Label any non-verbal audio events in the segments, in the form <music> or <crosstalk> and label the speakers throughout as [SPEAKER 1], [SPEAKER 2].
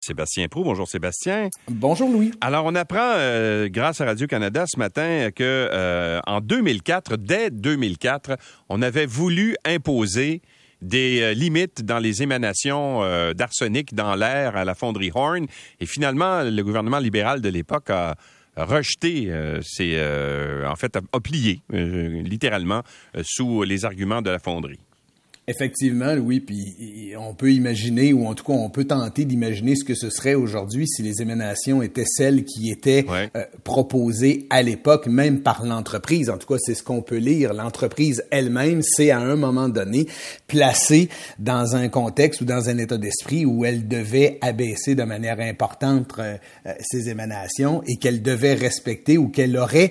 [SPEAKER 1] Sébastien Prou. Bonjour Sébastien.
[SPEAKER 2] Bonjour Louis.
[SPEAKER 1] Alors on apprend euh, grâce à Radio-Canada ce matin que euh, en 2004, dès 2004, on avait voulu imposer des euh, limites dans les émanations d'arsenic dans l'air à la fonderie Horn et finalement le gouvernement libéral de l'époque a rejeté, c'est en fait a plié littéralement sous les arguments de la fonderie.
[SPEAKER 2] Effectivement, oui, puis on peut imaginer, ou en tout cas on peut tenter d'imaginer ce que ce serait aujourd'hui si les émanations étaient celles qui étaient euh, proposées à l'époque, même par l'entreprise. En tout cas, c'est ce qu'on peut lire. L'entreprise elle-même s'est à un moment donné placée dans un contexte ou dans un état d'esprit où elle devait abaisser de manière importante euh, euh, ses émanations et qu'elle devait respecter ou qu'elle aurait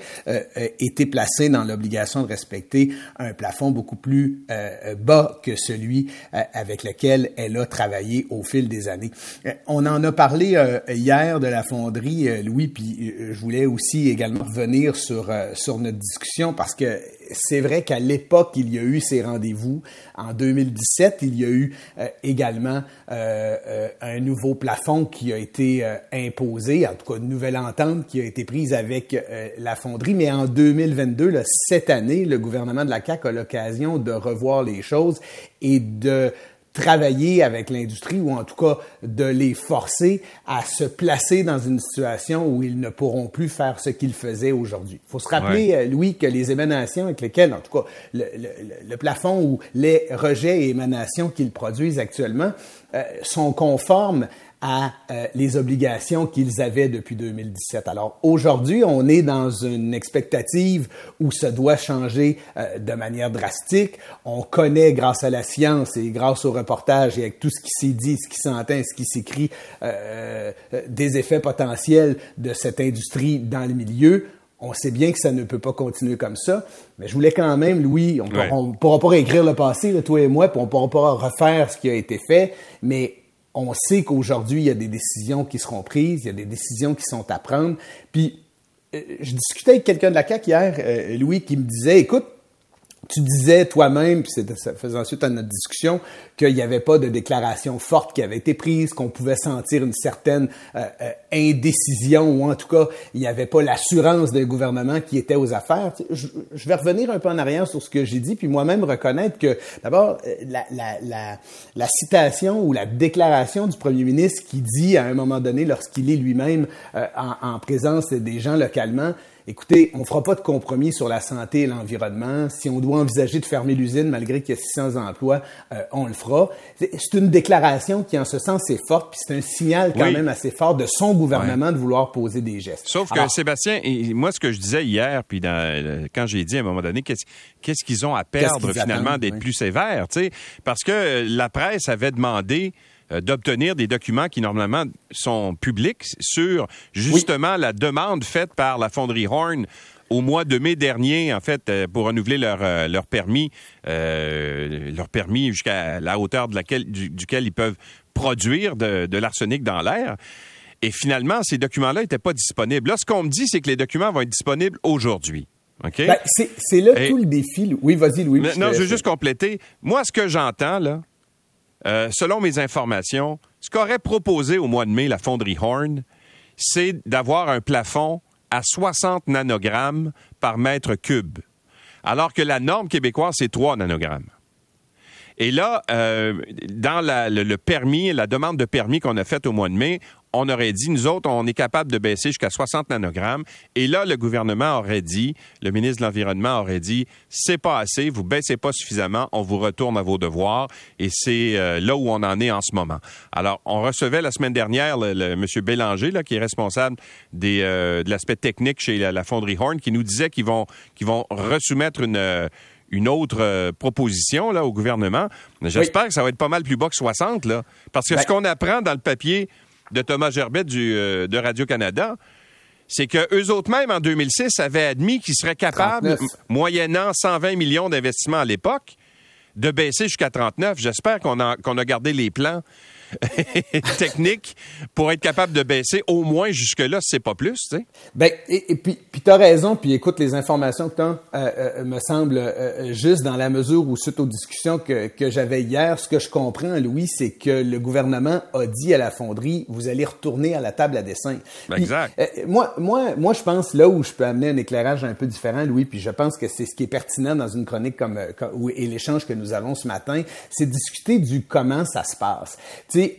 [SPEAKER 2] été placée dans l'obligation de respecter un plafond beaucoup plus bas que celui euh, avec lequel elle a travaillé au fil des années. Euh, on en a parlé euh, hier de la fonderie, Louis, puis je voulais aussi également revenir sur, sur notre discussion parce que c'est vrai qu'à l'époque, il y a eu ces rendez-vous. En 2017, il y a eu également un nouveau plafond qui a été imposé, en tout cas une nouvelle entente qui a été prise avec la fonderie. Mais en 2022, cette année, le gouvernement de la CAQ a l'occasion de revoir les choses et de travailler avec l'industrie ou en tout cas de les forcer à se placer dans une situation où ils ne pourront plus faire ce qu'ils faisaient aujourd'hui. Il faut se rappeler, euh, Louis, que les émanations avec lesquelles, en tout cas, le, le, plafond ou les rejets et émanations qu'ils produisent actuellement euh, sont conformes à euh, les obligations qu'ils avaient depuis 2017. Alors aujourd'hui, on est dans une expectative où ça doit changer euh, de manière drastique. On connaît grâce à la science et grâce au reportage et avec tout ce qui s'est dit, ce qui s'entend, ce qui s'écrit, euh, des effets potentiels de cette industrie dans le milieu. On sait bien que ça ne peut pas continuer comme ça, mais je voulais quand même, Louis, on ne pourra pas réécrire le passé, toi et moi, puis on ne pourra pas refaire ce qui a été fait, mais on sait qu'aujourd'hui, il y a des décisions qui seront prises, il y a des décisions qui sont à prendre. Puis, euh, je discutais avec quelqu'un de la CAQ hier, euh, Louis, qui me disait, écoute, tu disais toi-même, puis ça faisait ensuite à notre discussion, qu'il n'y avait pas de déclaration forte qui avait été prise, qu'on pouvait sentir une certaine euh, euh, indécision, ou en tout cas, il n'y avait pas l'assurance d'un gouvernement qui était aux affaires. Je, vais revenir un peu en arrière sur ce que j'ai dit, puis moi-même reconnaître que, d'abord, euh, la, la, la, la, citation ou la déclaration du premier ministre qui dit à un moment donné, lorsqu'il est lui-même en, en présence des gens localement, écoutez, on ne fera pas de compromis sur la santé et l'environnement. Si on doit envisager de fermer l'usine malgré qu'il y a 600 emplois, euh, on le fera. C'est une déclaration qui, en ce sens, est forte, puis c'est un signal quand même assez fort de son gouvernement de vouloir poser des gestes.
[SPEAKER 1] Sauf que Sébastien, et moi, ce que je disais hier, puis dans, quand j'ai dit à un moment donné, qu'est-ce qu'ils ont à perdre finalement d'être plus sévères, parce que la presse avait demandé euh, d'obtenir des documents qui normalement sont publics sur justement la demande faite par la fonderie Horn au mois de mai dernier, en fait, euh, pour renouveler leur, euh, leur permis, leur permis jusqu'à la hauteur de laquelle, duquel ils peuvent produire de, de l'arsenic dans l'air. Et finalement, ces documents-là n'étaient pas disponibles. Là, ce qu'on me dit, c'est que les documents vont être disponibles aujourd'hui. OK?
[SPEAKER 2] Ben, c'est là tout le défi. Oui, vas-y, Louis.
[SPEAKER 1] non, je veux juste compléter. Moi, ce que j'entends, là, euh, selon mes informations, ce qu'aurait proposé au mois de mai la fonderie Horn, c'est d'avoir un plafond à 60 nanogrammes par mètre cube, alors que la norme québécoise, c'est 3 nanogrammes. Et là, euh, dans le, permis, la demande de permis qu'on a faite au mois de mai, on aurait dit, nous autres, on est capable de baisser jusqu'à 60 nanogrammes. Et là, le gouvernement aurait dit, le ministre de l'Environnement aurait dit, c'est pas assez, vous baissez pas suffisamment, on vous retourne à vos devoirs. Et c'est euh, là où on en est en ce moment. Alors, on recevait la semaine dernière le, le M. Bélanger, là, qui est responsable des, euh, de l'aspect technique chez la, fonderie Horn, qui nous disait qu'ils vont, qu'ils vont resoumettre une une autre proposition là au gouvernement. J'espère que ça va être pas mal plus bas que 60 là, parce que ce ben qu'on apprend dans le papier de Thomas Gerbet du, euh, de Radio-Canada, c'est que eux autres même en 2006 avaient admis qu'ils seraient capables, moyennant 120 millions d'investissements à l'époque, de baisser jusqu'à 39. J'espère qu'on a, qu'on a gardé les plans <laughs> technique pour être capable de baisser au moins jusque-là, c'est pas plus, tu sais.
[SPEAKER 2] Ben, et, puis, puis tu as raison, puis écoute, les informations que tu as euh, euh, me semblent euh, juste dans la mesure où, suite aux discussions que, que j'avais hier, ce que je comprends, Louis, c'est que le gouvernement a dit à la fonderie, vous allez retourner à la table à dessin.
[SPEAKER 1] Ben, exact.
[SPEAKER 2] moi, moi, moi, je pense là où je peux amener un éclairage un peu différent, Louis, puis je pense que c'est ce qui est pertinent dans une chronique comme, comme et l'échange que nous avons ce matin, c'est discuter du comment ça se passe. Tu sais,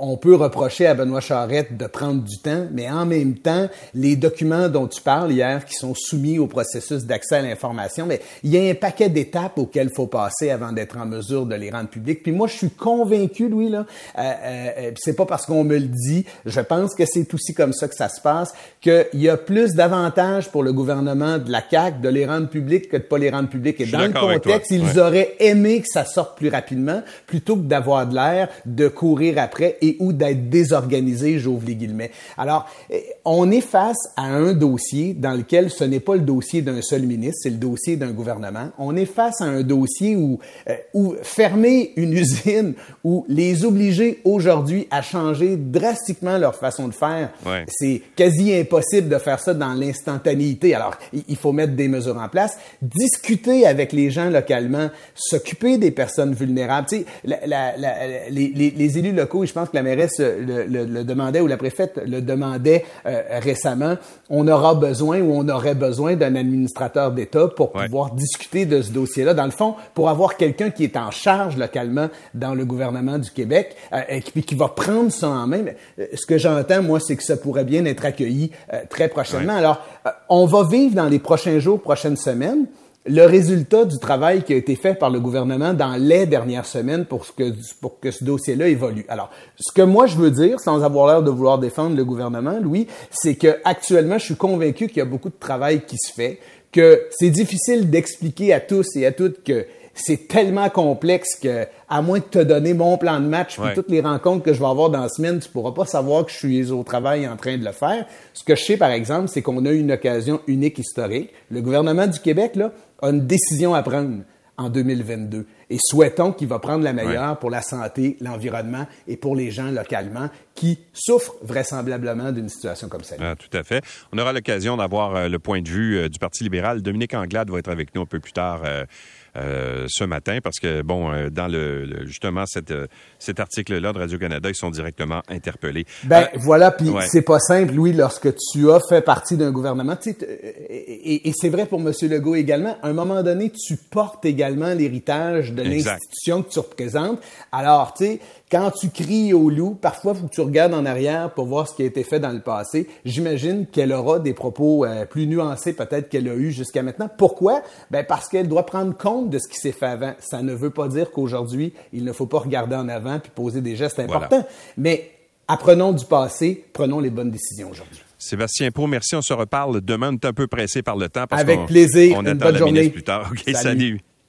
[SPEAKER 2] on peut reprocher à Benoît Charette de prendre du temps, mais en même temps, les documents dont tu parles hier, qui sont soumis au processus d'accès à l'information, mais il y a un paquet d'étapes auxquelles il faut passer avant d'être en mesure de les rendre publics. Puis moi, je suis convaincu, Louis, là, euh, euh, c'est pas parce qu'on me le dit, je pense que c'est aussi comme ça que ça se passe, qu'il y a plus d'avantages pour le gouvernement de la CAQ de les rendre publics que de pas les rendre publics. Et dans le contexte, ils auraient aimé que ça sorte plus rapidement, plutôt que d'avoir de l'air, de courir après et ou d'être désorganisé, j'ouvre les guillemets. Alors, eh, on est face à un dossier dans lequel ce n'est pas le dossier d'un seul ministre, c'est le dossier d'un gouvernement. On est face à un dossier où, euh, où fermer une <laughs> usine, ou les obliger aujourd'hui à changer drastiquement leur façon de faire, c'est quasi impossible de faire ça dans l'instantanéité. Alors, il faut mettre des mesures en place, discuter avec les gens localement, s'occuper des personnes vulnérables. Tu sais, la, la, les, les, les, élus locaux, et je pense que la mairesse le, le, le demandait ou la préfète le demandait euh, récemment, on aura besoin ou on aurait besoin d'un administrateur d'État pour pouvoir discuter de ce dossier-là. Dans le fond, pour avoir quelqu'un qui est en charge localement dans le gouvernement du Québec euh, et qui, qui, va prendre ça en main. Euh, ce que j'entends, moi, c'est que ça pourrait bien être accueilli euh, très prochainement. Alors, on va vivre dans les prochains jours, prochaines semaines, le résultat du travail qui a été fait par le gouvernement dans les dernières semaines pour que, pour que ce dossier-là évolue. Alors, ce que moi je veux dire, sans avoir l'air de vouloir défendre le gouvernement, Louis, c'est que actuellement, je suis convaincu qu'il y a beaucoup de travail qui se fait, que c'est difficile d'expliquer à tous et à toutes que c'est tellement complexe que, à moins de te donner mon plan de match puis toutes les rencontres que je vais avoir dans la semaine, tu pourras pas savoir que je suis au travail en train de le faire. Ce que je sais, par exemple, c'est qu'on a une occasion unique historique. Le gouvernement du Québec, là, a une décision à prendre en 2022. Et souhaitons qu'il va prendre la meilleure pour la santé, l'environnement et pour les gens localement qui souffrent vraisemblablement d'une situation comme celle-là.
[SPEAKER 1] Ah, tout à fait. On aura l'occasion d'avoir euh, le point de vue euh, du Parti libéral. Dominique Anglade va être avec nous un peu plus tard. Euh, euh, ce matin parce que, bon, euh, dans le, justement cette, euh, cet article-là de Radio-Canada, ils sont directement interpellés.
[SPEAKER 2] Ben voilà, puis c'est pas simple, Louis, lorsque tu as fait partie d'un gouvernement, et, et c'est vrai pour M. Legault également, à un moment donné, tu portes également l'héritage de l'institution que tu représentes. Alors, tu sais, quand tu cries au loup, parfois, il faut que tu regardes en arrière pour voir ce qui a été fait dans le passé. J'imagine qu'elle aura des propos euh, plus nuancés peut-être qu'elle a eu jusqu'à maintenant. Pourquoi? Ben parce qu'elle doit prendre compte de ce qui s'est fait avant. Ça ne veut pas dire qu'aujourd'hui, il ne faut pas regarder en avant puis poser des gestes importants. Mais apprenons du passé, prenons les bonnes décisions aujourd'hui.
[SPEAKER 1] Sébastien Pro, merci. On se reparle demain. On est un peu pressé par le temps. Parce
[SPEAKER 2] Avec plaisir.
[SPEAKER 1] On attend la journée. plus tard. <laughs> OK, salut.